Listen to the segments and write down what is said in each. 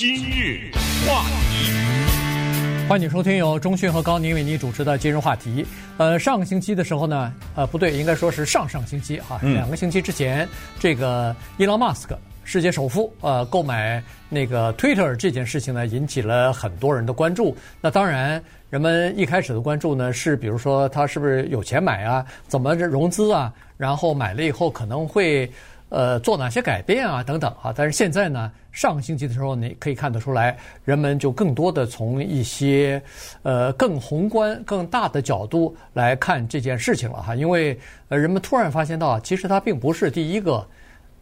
今日话题，欢迎收听由中讯和高宁为您主持的今日话题。呃，上个星期的时候呢，呃，不对，应该说是上上星期哈，两个星期之前，这个伊隆马斯克，世界首富，呃，购买那个 Twitter 这件事情呢，引起了很多人的关注。那当然，人们一开始的关注呢，是比如说他是不是有钱买啊，怎么融资啊，然后买了以后可能会。呃，做哪些改变啊？等等啊！但是现在呢，上个星期的时候，你可以看得出来，人们就更多的从一些呃更宏观、更大的角度来看这件事情了哈。因为呃，人们突然发现到，其实他并不是第一个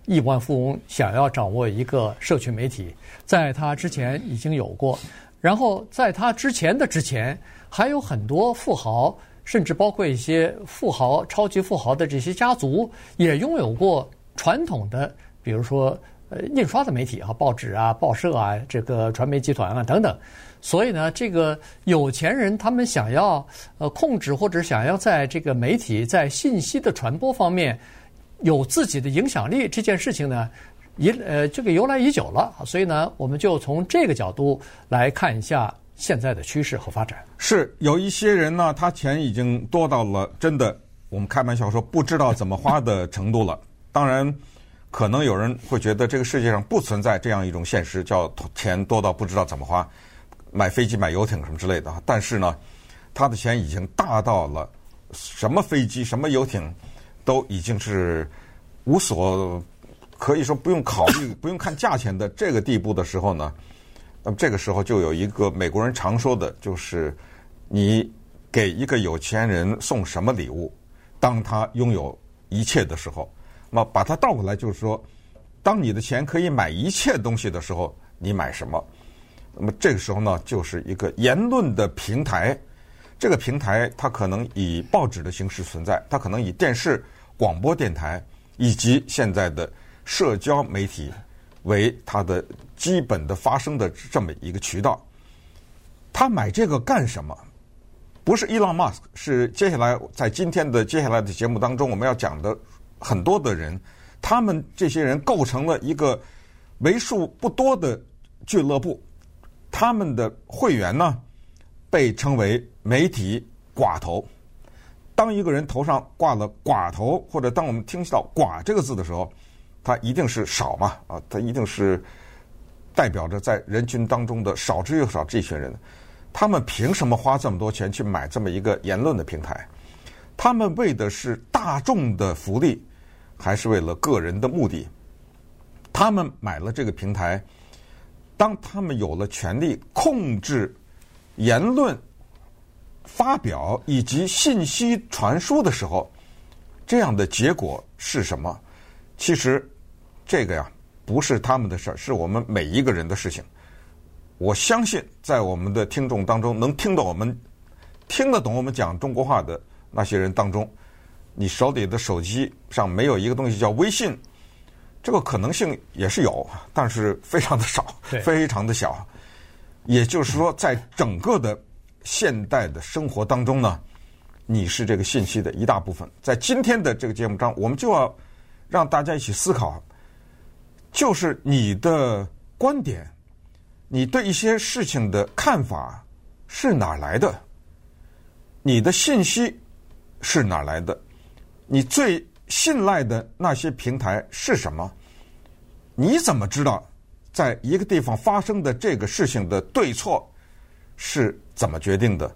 亿万富翁想要掌握一个社群媒体，在他之前已经有过，然后在他之前的之前，还有很多富豪，甚至包括一些富豪、超级富豪的这些家族，也拥有过。传统的，比如说呃印刷的媒体啊，报纸啊、报社啊，这个传媒集团啊等等，所以呢，这个有钱人他们想要呃控制或者想要在这个媒体在信息的传播方面有自己的影响力，这件事情呢，一呃这个由来已久了，所以呢，我们就从这个角度来看一下现在的趋势和发展。是有一些人呢，他钱已经多到了真的，我们开玩笑说不知道怎么花的程度了。当然，可能有人会觉得这个世界上不存在这样一种现实，叫钱多到不知道怎么花，买飞机、买游艇什么之类的。但是呢，他的钱已经大到了什么飞机、什么游艇都已经是无所可以说不用考虑、不用看价钱的这个地步的时候呢，那么这个时候就有一个美国人常说的，就是你给一个有钱人送什么礼物，当他拥有一切的时候。那把它倒过来，就是说，当你的钱可以买一切东西的时候，你买什么？那么这个时候呢，就是一个言论的平台。这个平台它可能以报纸的形式存在，它可能以电视、广播电台以及现在的社交媒体为它的基本的发声的这么一个渠道。他买这个干什么？不是伊朗马斯克，是接下来在今天的接下来的节目当中我们要讲的。很多的人，他们这些人构成了一个为数不多的俱乐部，他们的会员呢，被称为媒体寡头。当一个人头上挂了寡头，或者当我们听到“寡”这个字的时候，他一定是少嘛啊，他一定是代表着在人群当中的少之又少这群人。他们凭什么花这么多钱去买这么一个言论的平台？他们为的是大众的福利。还是为了个人的目的，他们买了这个平台。当他们有了权力控制言论发表以及信息传输的时候，这样的结果是什么？其实这个呀，不是他们的事儿，是我们每一个人的事情。我相信，在我们的听众当中，能听到我们听得懂我们讲中国话的那些人当中。你手里的手机上没有一个东西叫微信，这个可能性也是有，但是非常的少，非常的小。也就是说，在整个的现代的生活当中呢，你是这个信息的一大部分。在今天的这个节目中，我们就要让大家一起思考，就是你的观点，你对一些事情的看法是哪来的？你的信息是哪来的？你最信赖的那些平台是什么？你怎么知道在一个地方发生的这个事情的对错是怎么决定的？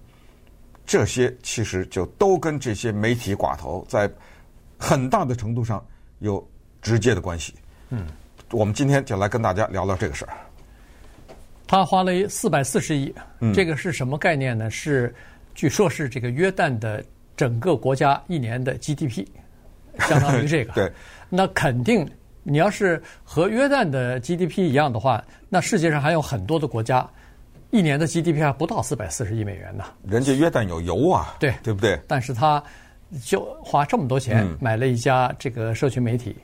这些其实就都跟这些媒体寡头在很大的程度上有直接的关系。嗯，我们今天就来跟大家聊聊这个事儿。他花了四百四十亿，这个是什么概念呢？是据说是这个约旦的。整个国家一年的 GDP，相当于这个。对，那肯定，你要是和约旦的 GDP 一样的话，那世界上还有很多的国家，一年的 GDP 还不到四百四十亿美元呢。人家约旦有油啊，对，对不对？但是他就花这么多钱买了一家这个社群媒体。嗯、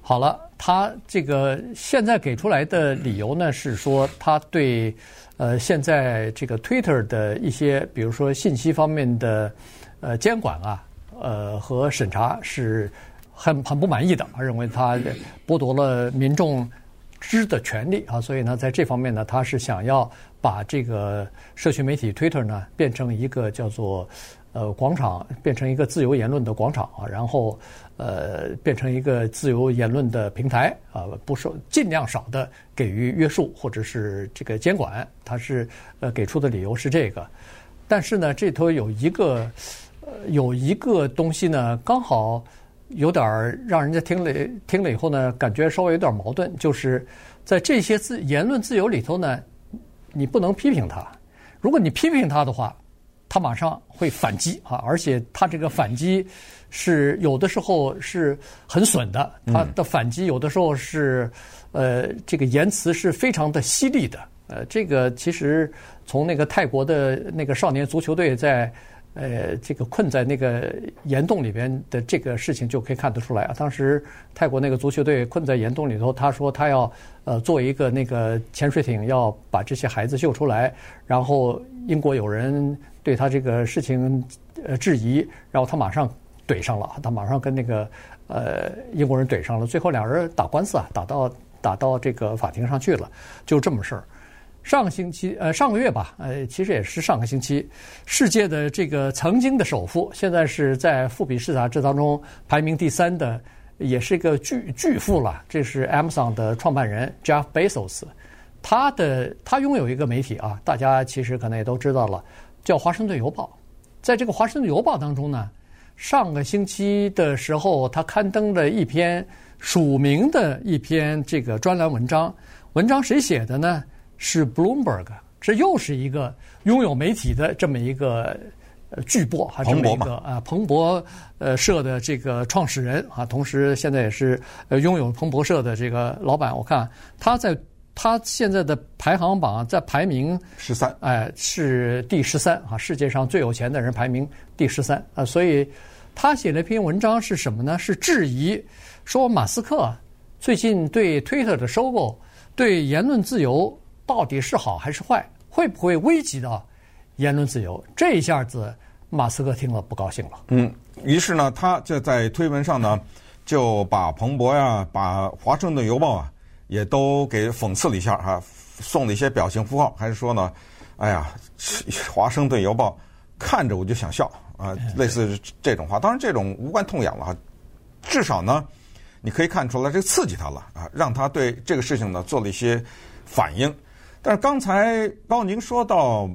好了，他这个现在给出来的理由呢，是说他对呃现在这个 Twitter 的一些，比如说信息方面的。呃，监管啊，呃和审查是很很不满意的，认为他剥夺了民众知的权利啊，所以呢，在这方面呢，他是想要把这个社区媒体 Twitter 呢变成一个叫做呃广场，变成一个自由言论的广场啊，然后呃变成一个自由言论的平台啊，不受尽量少的给予约束或者是这个监管，他是呃给出的理由是这个，但是呢，这头有一个有一个东西呢，刚好。有点让人家听了听了以后呢，感觉稍微有点矛盾，就是在这些自言论自由里头呢，你不能批评他。如果你批评他的话，他马上会反击 啊，而且他这个反击是有的时候是很损的，他的反击有的时候是呃这个言辞是非常的犀利的。呃，这个其实从那个泰国的那个少年足球队在。呃，这个困在那个岩洞里边的这个事情就可以看得出来啊。当时泰国那个足球队困在岩洞里头，他说他要呃做一个那个潜水艇，要把这些孩子救出来。然后英国有人对他这个事情呃质疑，然后他马上怼上了，他马上跟那个呃英国人怼上了。最后两人打官司啊，打到打到这个法庭上去了，就这么事儿。上个星期，呃，上个月吧，呃，其实也是上个星期，世界的这个曾经的首富，现在是在富比士杂志当中排名第三的，也是一个巨巨富了。这是 Amazon 的创办人 Jeff Bezos，他的他拥有一个媒体啊，大家其实可能也都知道了，叫《华盛顿邮报》。在这个《华盛顿邮报》当中呢，上个星期的时候，他刊登了一篇署名的一篇这个专栏文章，文章谁写的呢？是 Bloomberg，这又是一个拥有媒体的这么一个巨擘，还这么一个啊彭博呃社的这个创始人啊，同时现在也是呃拥有彭博社的这个老板。我看他在他现在的排行榜在排名十三，哎是第十三啊，世界上最有钱的人排名第十三啊，所以他写了一篇文章是什么呢？是质疑说马斯克最近对 Twitter 的收购对言论自由。到底是好还是坏？会不会危及到言论自由？这一下子，马斯克听了不高兴了。嗯，于是呢，他就在推文上呢，就把彭博呀、把华盛顿邮报啊，也都给讽刺了一下哈，送了一些表情符号，还是说呢，哎呀，华盛顿邮报看着我就想笑啊，类似这种话。当然，这种无关痛痒了哈，至少呢，你可以看出来，这刺激他了啊，让他对这个事情呢做了一些反应。但是刚才高宁说到，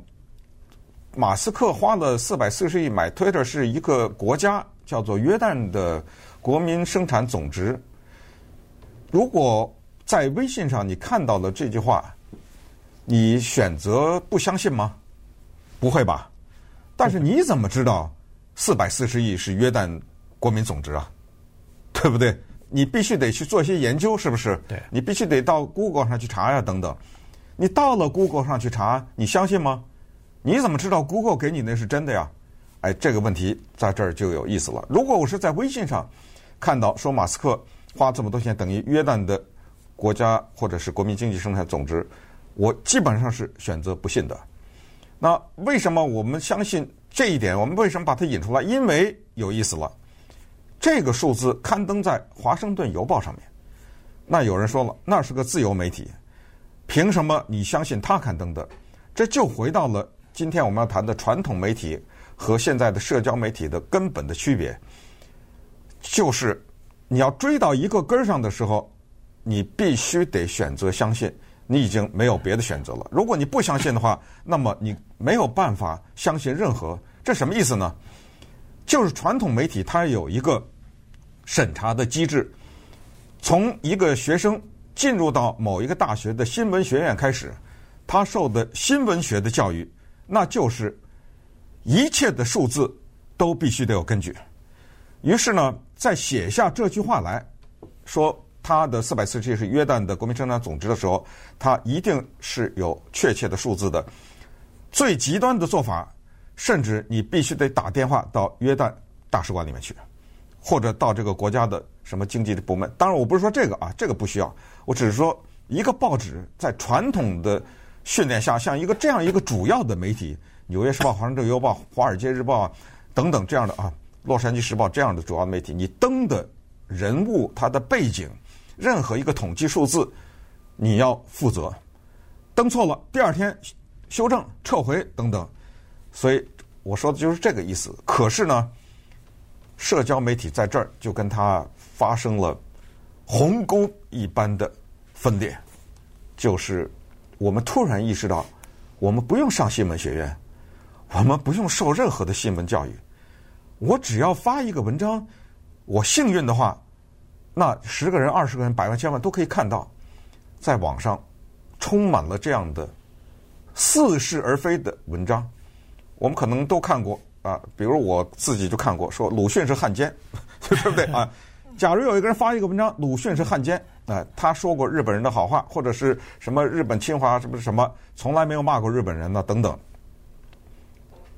马斯克花了四百四十亿买 Twitter 是一个国家叫做约旦的国民生产总值。如果在微信上你看到了这句话，你选择不相信吗？不会吧？但是你怎么知道四百四十亿是约旦国民总值啊？对不对？你必须得去做一些研究，是不是？对。你必须得到 Google 上去查呀，等等。你到了 Google 上去查，你相信吗？你怎么知道 Google 给你那是真的呀？哎，这个问题在这儿就有意思了。如果我是在微信上看到说马斯克花这么多钱等于约旦的国家或者是国民经济生产总值，我基本上是选择不信的。那为什么我们相信这一点？我们为什么把它引出来？因为有意思了，这个数字刊登在《华盛顿邮报》上面。那有人说了，那是个自由媒体。凭什么你相信他刊登的？这就回到了今天我们要谈的传统媒体和现在的社交媒体的根本的区别，就是你要追到一个根儿上的时候，你必须得选择相信，你已经没有别的选择了。如果你不相信的话，那么你没有办法相信任何。这什么意思呢？就是传统媒体它有一个审查的机制，从一个学生。进入到某一个大学的新闻学院开始，他受的新闻学的教育，那就是一切的数字都必须得有根据。于是呢，在写下这句话来说他的四百四十亿是约旦的国民生产总值的时候，他一定是有确切的数字的。最极端的做法，甚至你必须得打电话到约旦大使馆里面去，或者到这个国家的。什么经济的部门？当然，我不是说这个啊，这个不需要。我只是说，一个报纸在传统的训练下，像一个这样一个主要的媒体，《纽约时报》、《华盛顿邮报》、《华尔街日报》等等这样的啊，《洛杉矶时报》这样的主要媒体，你登的人物他的背景，任何一个统计数字，你要负责。登错了，第二天修正、撤回等等。所以我说的就是这个意思。可是呢，社交媒体在这儿就跟他发生了鸿沟一般的分裂，就是我们突然意识到，我们不用上新闻学院，我们不用受任何的新闻教育，我只要发一个文章，我幸运的话，那十个人、二十个人、百万、千万都可以看到，在网上充满了这样的似是而非的文章。我们可能都看过啊，比如我自己就看过，说鲁迅是汉奸，对不对啊？假如有一个人发一个文章，鲁迅是汉奸，啊，他说过日本人的好话，或者是什么日本侵华什么什么，从来没有骂过日本人呢，等等。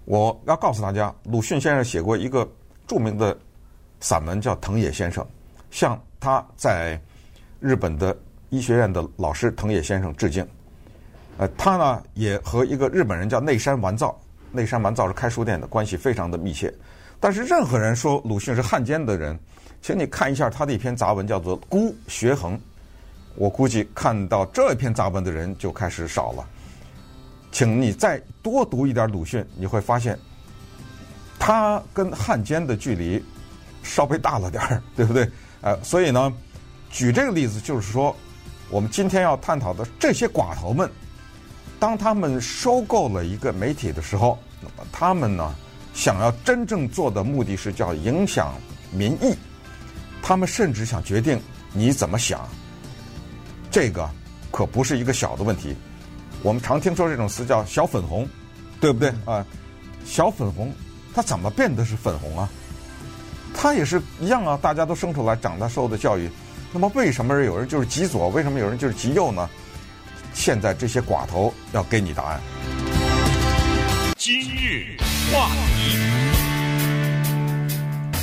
我要告诉大家，鲁迅先生写过一个著名的散文，叫《藤野先生》，向他在日本的医学院的老师藤野先生致敬。呃，他呢也和一个日本人叫内山完造。内山完造是开书店的，关系非常的密切。但是任何人说鲁迅是汉奸的人，请你看一下他的一篇杂文，叫做《孤学衡》。我估计看到这篇杂文的人就开始少了。请你再多读一点鲁迅，你会发现他跟汉奸的距离稍微大了点儿，对不对？呃，所以呢，举这个例子就是说，我们今天要探讨的这些寡头们。当他们收购了一个媒体的时候，那么他们呢，想要真正做的目的是叫影响民意，他们甚至想决定你怎么想，这个可不是一个小的问题。我们常听说这种词叫“小粉红”，对不对啊？小粉红，它怎么变得是粉红啊？它也是一样啊，大家都生出来长大受的教育，那么为什么有人就是极左，为什么有人就是极右呢？现在这些寡头要给你答案。今日话题，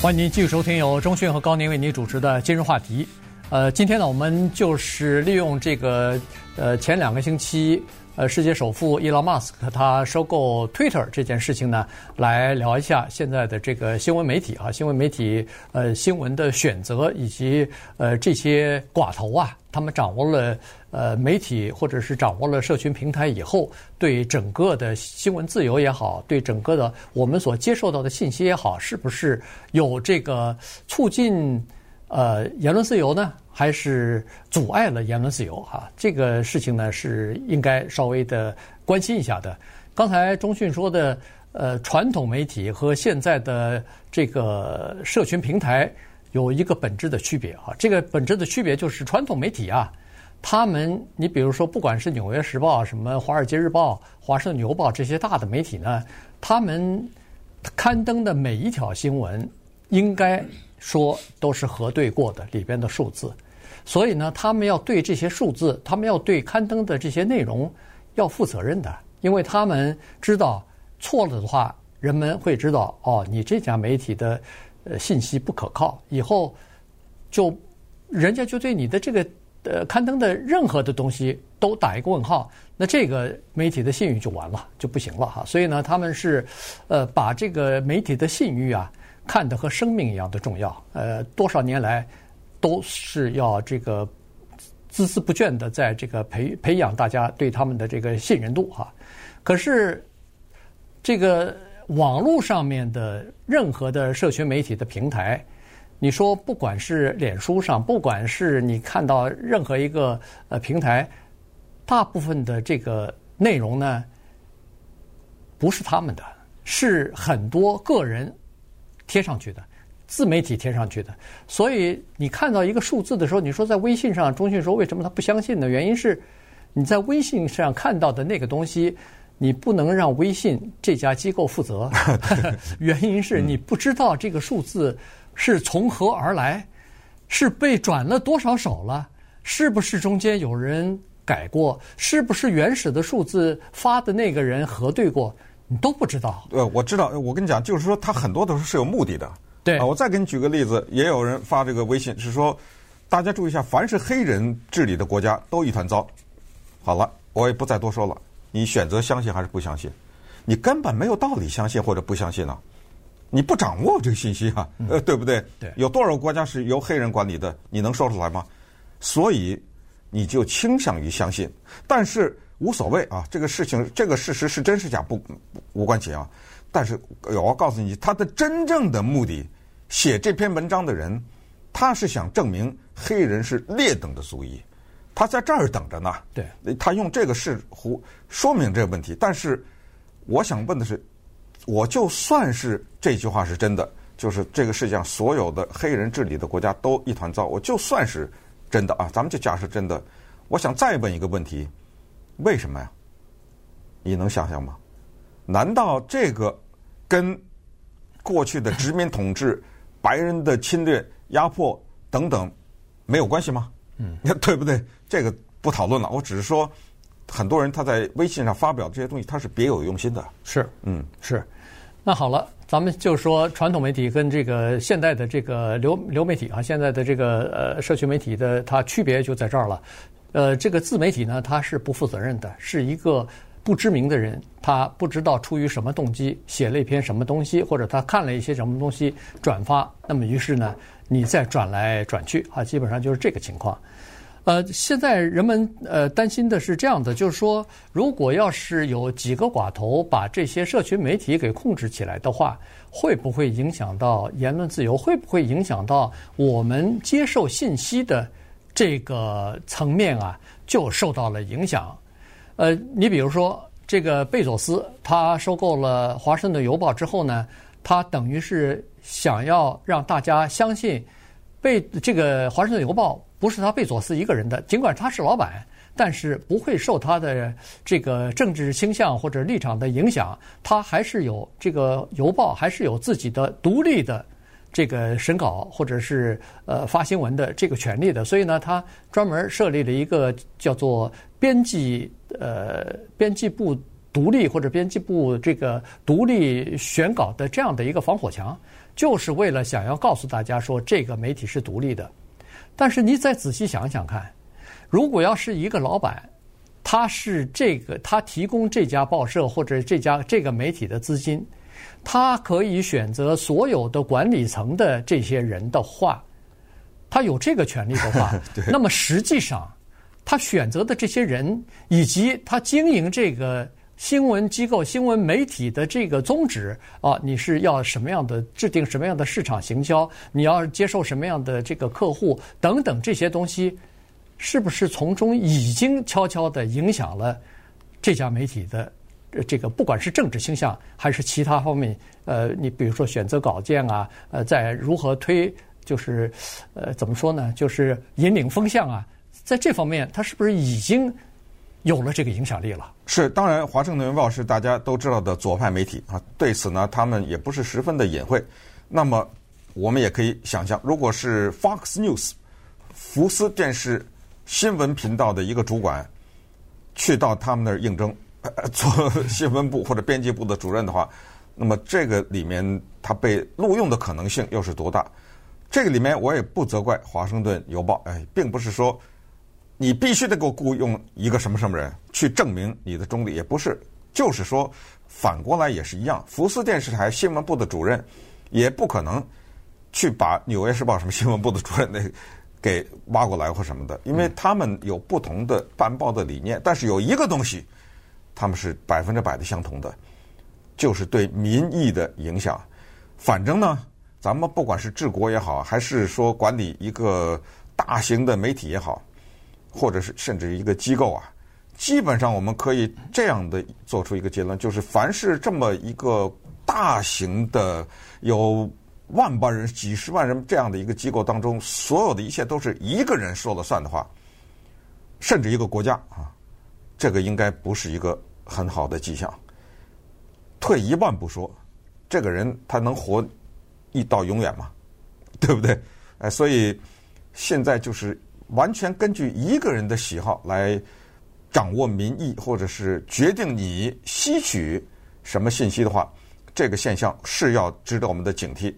欢迎您继续收听由中讯和高宁为您主持的《今日话题》。呃，今天呢，我们就是利用这个呃前两个星期。呃，世界首富伊隆马斯克他收购 Twitter 这件事情呢，来聊一下现在的这个新闻媒体啊，新闻媒体呃新闻的选择以及呃这些寡头啊，他们掌握了呃媒体或者是掌握了社群平台以后，对整个的新闻自由也好，对整个的我们所接受到的信息也好，是不是有这个促进呃言论自由呢？还是阻碍了言论自由哈，这个事情呢是应该稍微的关心一下的。刚才钟迅说的，呃，传统媒体和现在的这个社群平台有一个本质的区别哈，这个本质的区别就是传统媒体啊，他们你比如说不管是《纽约时报》、什么《华尔街日报》、《华盛顿邮报》这些大的媒体呢，他们刊登的每一条新闻，应该说都是核对过的里边的数字。所以呢，他们要对这些数字，他们要对刊登的这些内容要负责任的，因为他们知道错了的话，人们会知道哦，你这家媒体的呃信息不可靠，以后就人家就对你的这个呃刊登的任何的东西都打一个问号，那这个媒体的信誉就完了，就不行了哈。所以呢，他们是呃把这个媒体的信誉啊看的和生命一样的重要，呃，多少年来。都是要这个孜孜不倦的在这个培培养大家对他们的这个信任度哈。可是这个网络上面的任何的社群媒体的平台，你说不管是脸书上，不管是你看到任何一个呃平台，大部分的这个内容呢，不是他们的，是很多个人贴上去的。自媒体贴上去的，所以你看到一个数字的时候，你说在微信上，中信说为什么他不相信呢？原因是你在微信上看到的那个东西，你不能让微信这家机构负责。原因是你不知道这个数字是从何而来，是被转了多少手了，是不是中间有人改过，是不是原始的数字发的那个人核对过，你都不知道。呃，我知道，我跟你讲，就是说他很多都是是有目的的。对啊，我再给你举个例子，也有人发这个微信，是说，大家注意一下，凡是黑人治理的国家都一团糟。好了，我也不再多说了，你选择相信还是不相信？你根本没有道理相信或者不相信呢？你不掌握这个信息啊，呃，对不对？对，有多少个国家是由黑人管理的？你能说出来吗？所以，你就倾向于相信。但是无所谓啊，这个事情这个事实是真是假不，无关紧要。但是我要告诉你，他的真正的目的，写这篇文章的人，他是想证明黑人是劣等的族裔，他在这儿等着呢。对，他用这个事胡说明这个问题。但是我想问的是，我就算是这句话是真的，就是这个世界上所有的黑人治理的国家都一团糟，我就算是真的啊，咱们就假设真的。我想再问一个问题：为什么呀？你能想想吗？难道这个跟过去的殖民统治、白人的侵略、压迫等等没有关系吗？嗯，对不对？这个不讨论了。我只是说，很多人他在微信上发表这些东西，他是别有用心的。是，嗯，是。那好了，咱们就说传统媒体跟这个现代的这个流流媒体啊，现在的这个呃社区媒体的它区别就在这儿了。呃，这个自媒体呢，它是不负责任的，是一个。不知名的人，他不知道出于什么动机写了一篇什么东西，或者他看了一些什么东西转发，那么于是呢，你再转来转去啊，基本上就是这个情况。呃，现在人们呃担心的是这样的，就是说，如果要是有几个寡头把这些社群媒体给控制起来的话，会不会影响到言论自由？会不会影响到我们接受信息的这个层面啊？就受到了影响。呃，你比如说这个贝佐斯，他收购了《华盛顿邮报》之后呢，他等于是想要让大家相信，贝这个《华盛顿邮报》不是他贝佐斯一个人的，尽管他是老板，但是不会受他的这个政治倾向或者立场的影响，他还是有这个邮报还是有自己的独立的这个审稿或者是呃发新闻的这个权利的，所以呢，他专门设立了一个叫做编辑。呃，编辑部独立或者编辑部这个独立选稿的这样的一个防火墙，就是为了想要告诉大家说这个媒体是独立的。但是你再仔细想想看，如果要是一个老板，他是这个他提供这家报社或者这家这个媒体的资金，他可以选择所有的管理层的这些人的话，他有这个权利的话，那么实际上。他选择的这些人，以及他经营这个新闻机构、新闻媒体的这个宗旨啊，你是要什么样的制定什么样的市场行销？你要接受什么样的这个客户等等这些东西，是不是从中已经悄悄地影响了这家媒体的这个不管是政治倾向还是其他方面？呃，你比如说选择稿件啊，呃，在如何推，就是呃，怎么说呢？就是引领风向啊。在这方面，他是不是已经有了这个影响力了？是，当然，《华盛顿邮报》是大家都知道的左派媒体啊。对此呢，他们也不是十分的隐晦。那么，我们也可以想象，如果是 Fox News 福斯电视新闻频道的一个主管去到他们那儿应征 做新闻部或者编辑部的主任的话，那么这个里面他被录用的可能性又是多大？这个里面我也不责怪《华盛顿邮报》，哎，并不是说。你必须得给我雇佣一个什么什么人去证明你的中立，也不是，就是说反过来也是一样。福斯电视台新闻部的主任也不可能去把《纽约时报》什么新闻部的主任 那给挖过来或什么的，因为他们有不同的办报的理念。但是有一个东西，他们是百分之百的相同的，就是对民意的影响。反正呢，咱们不管是治国也好，还是说管理一个大型的媒体也好。或者是甚至一个机构啊，基本上我们可以这样的做出一个结论，就是凡是这么一个大型的有万万人、几十万人这样的一个机构当中，所有的一切都是一个人说了算的话，甚至一个国家啊，这个应该不是一个很好的迹象。退一万步说，这个人他能活一到永远吗？对不对？哎，所以现在就是。完全根据一个人的喜好来掌握民意，或者是决定你吸取什么信息的话，这个现象是要值得我们的警惕。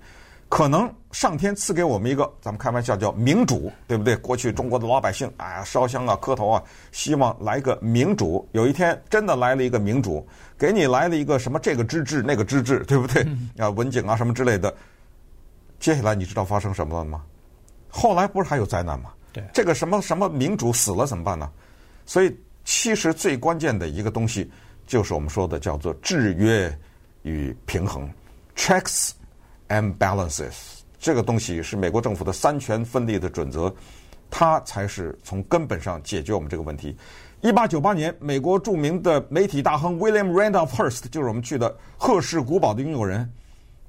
可能上天赐给我们一个，咱们开玩笑叫民主，对不对？过去中国的老百姓，哎呀，烧香啊，磕头啊，希望来个民主。有一天真的来了一个民主，给你来了一个什么这个之治那个之治，对不对？啊，文景啊什么之类的。接下来你知道发生什么了吗？后来不是还有灾难吗？对，这个什么什么民主死了怎么办呢？所以，其实最关键的一个东西，就是我们说的叫做制约与平衡 （checks and balances）。这个东西是美国政府的三权分立的准则，它才是从根本上解决我们这个问题。一八九八年，美国著名的媒体大亨 William Randolph Hearst，就是我们去的赫氏古堡的拥有人，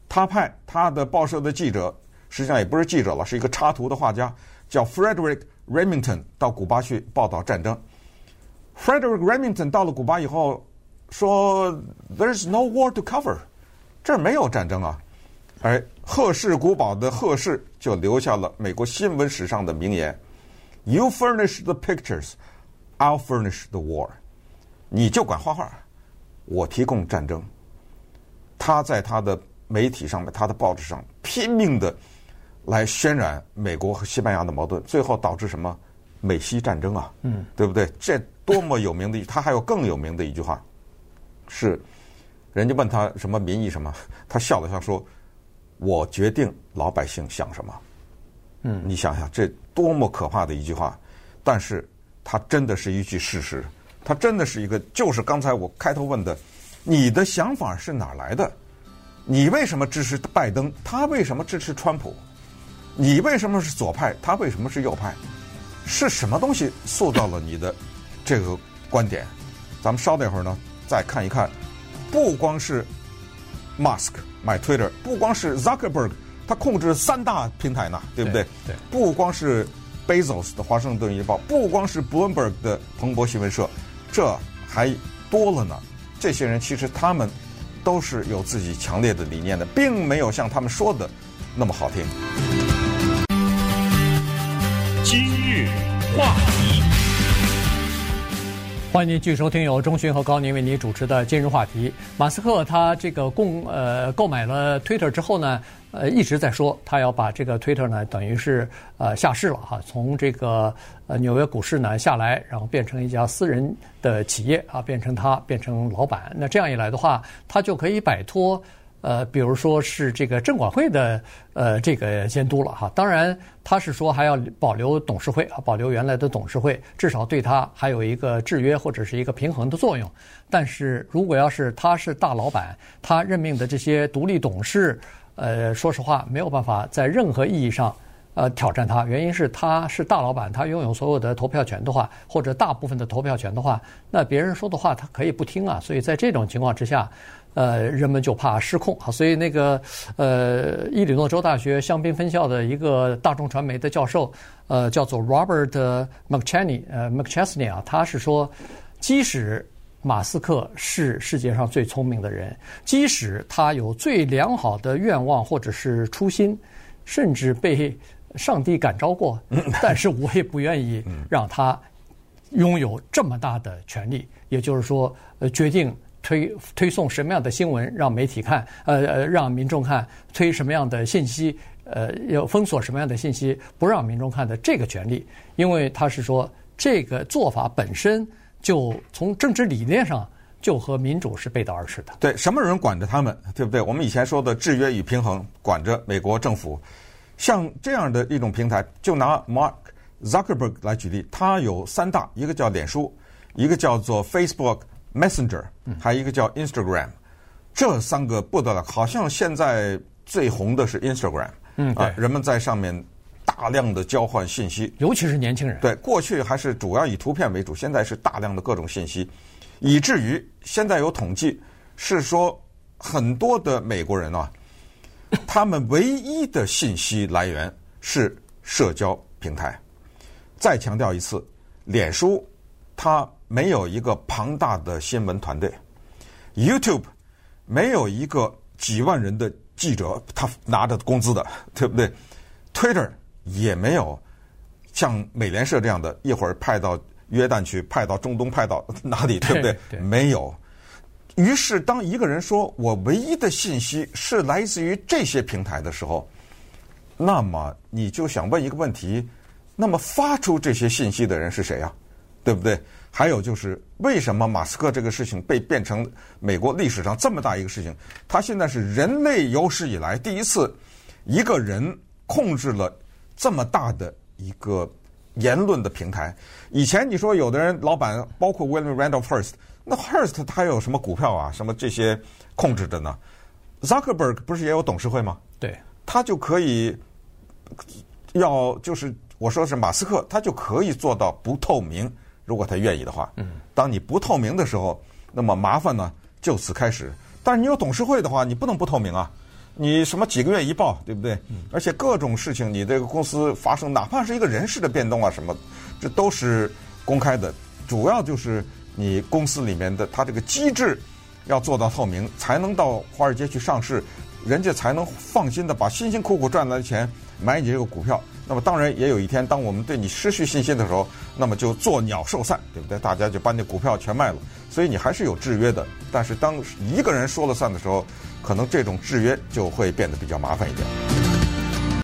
他派他的报社的记者，实际上也不是记者了，是一个插图的画家，叫 Frederick Remington 到古巴去报道战争。Frederick Remington 到了古巴以后说：“There's no war to cover，这儿没有战争啊。”而赫氏古堡的赫氏就留下了美国新闻史上的名言：“You furnish the pictures。” I'll furnish the war，你就管画画，我提供战争。他在他的媒体上面，他的报纸上拼命的来渲染美国和西班牙的矛盾，最后导致什么？美西战争啊，嗯，对不对？这多么有名的，他还有更有名的一句话，是人家问他什么民意什么，他笑了笑说：“我决定老百姓想什么。”嗯，你想想这多么可怕的一句话，但是。它真的是一句事实，它真的是一个，就是刚才我开头问的，你的想法是哪来的？你为什么支持拜登？他为什么支持川普？你为什么是左派？他为什么是右派？是什么东西塑造了你的这个观点？咱们稍等一会儿呢，再看一看，不光是 Musk 买 Twitter，不光是 Zuckerberg，他控制三大平台呢，对不对？对，对不光是。Bezos 的《华盛顿邮报》不光是 Bloomberg 的彭博新闻社，这还多了呢。这些人其实他们都是有自己强烈的理念的，并没有像他们说的那么好听。今日话题，欢迎您继续收听由钟讯和高宁为您主持的《今日话题》。马斯克他这个共呃购买了 Twitter 之后呢，呃，一直在说他要把这个 Twitter 呢，等于是呃下市了哈，从这个呃纽约股市呢下来，然后变成一家私人的企业啊，变成他变成老板。那这样一来的话，他就可以摆脱呃，比如说是这个证管会的呃这个监督了哈。当然，他是说还要保留董事会啊，保留原来的董事会，至少对他还有一个制约或者是一个平衡的作用。但是如果要是他是大老板，他任命的这些独立董事。呃，说实话，没有办法在任何意义上，呃，挑战他。原因是他是大老板，他拥有所有的投票权的话，或者大部分的投票权的话，那别人说的话他可以不听啊。所以在这种情况之下，呃，人们就怕失控啊。所以那个呃，伊利诺州大学香槟分校的一个大众传媒的教授，呃，叫做 Robert McChesney，呃，McChesney 啊，他是说，即使马斯克是世界上最聪明的人，即使他有最良好的愿望或者是初心，甚至被上帝感召过，但是我也不愿意让他拥有这么大的权利。也就是说，呃，决定推推送什么样的新闻让媒体看，呃呃，让民众看，推什么样的信息，呃，要封锁什么样的信息，不让民众看的这个权利，因为他是说这个做法本身。就从政治理念上，就和民主是背道而驰的。对，什么人管着他们，对不对？我们以前说的制约与平衡，管着美国政府。像这样的一种平台，就拿 Mark Zuckerberg 来举例，他有三大，一个叫脸书，一个叫做 Facebook Messenger，还有一个叫 Instagram。这三个不得了，好像现在最红的是 Instagram。嗯，啊，人们在上面。大量的交换信息，尤其是年轻人。对，过去还是主要以图片为主，现在是大量的各种信息，以至于现在有统计是说，很多的美国人啊，他们唯一的信息来源是社交平台。再强调一次，脸书它没有一个庞大的新闻团队，YouTube 没有一个几万人的记者，他拿着工资的，对不对？Twitter。也没有像美联社这样的，一会儿派到约旦去，派到中东，派到哪里，对不对？对，对。没有。于是，当一个人说我唯一的信息是来自于这些平台的时候，那么你就想问一个问题：那么发出这些信息的人是谁呀？对不对？还有就是，为什么马斯克这个事情被变成美国历史上这么大一个事情？他现在是人类有史以来第一次，一个人控制了。这么大的一个言论的平台。以前你说有的人老板，包括 William Randolph Hearst，那 Hearst 他有什么股票啊，什么这些控制的呢？Zuckerberg 不是也有董事会吗？对，他就可以要就是我说是马斯克，他就可以做到不透明。如果他愿意的话，嗯，当你不透明的时候，那么麻烦呢就此开始。但是你有董事会的话，你不能不透明啊。你什么几个月一报，对不对？而且各种事情，你这个公司发生，哪怕是一个人事的变动啊，什么，这都是公开的。主要就是你公司里面的它这个机制要做到透明，才能到华尔街去上市，人家才能放心的把辛辛苦苦赚来的钱买你这个股票。那么当然也有一天，当我们对你失去信心的时候，那么就作鸟兽散，对不对？大家就把你股票全卖了。所以你还是有制约的。但是当一个人说了算的时候，可能这种制约就会变得比较麻烦一点。